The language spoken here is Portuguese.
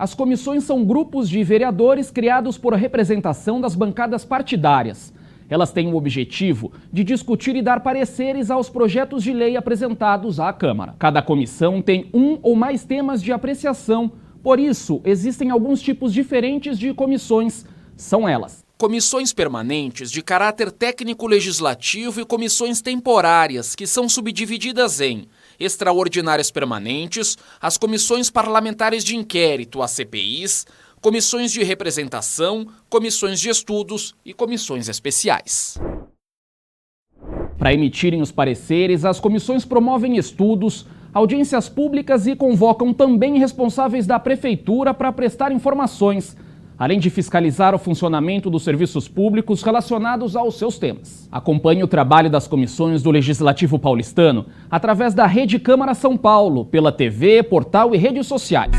As comissões são grupos de vereadores criados por representação das bancadas partidárias. Elas têm o objetivo de discutir e dar pareceres aos projetos de lei apresentados à Câmara. Cada comissão tem um ou mais temas de apreciação, por isso, existem alguns tipos diferentes de comissões. São elas: comissões permanentes de caráter técnico-legislativo e comissões temporárias, que são subdivididas em extraordinárias permanentes, as comissões parlamentares de inquérito, as CPIs, comissões de representação, comissões de estudos e comissões especiais. Para emitirem os pareceres, as comissões promovem estudos, audiências públicas e convocam também responsáveis da prefeitura para prestar informações além de fiscalizar o funcionamento dos serviços públicos relacionados aos seus temas. Acompanhe o trabalho das comissões do Legislativo Paulistano através da Rede Câmara São Paulo, pela TV, portal e redes sociais.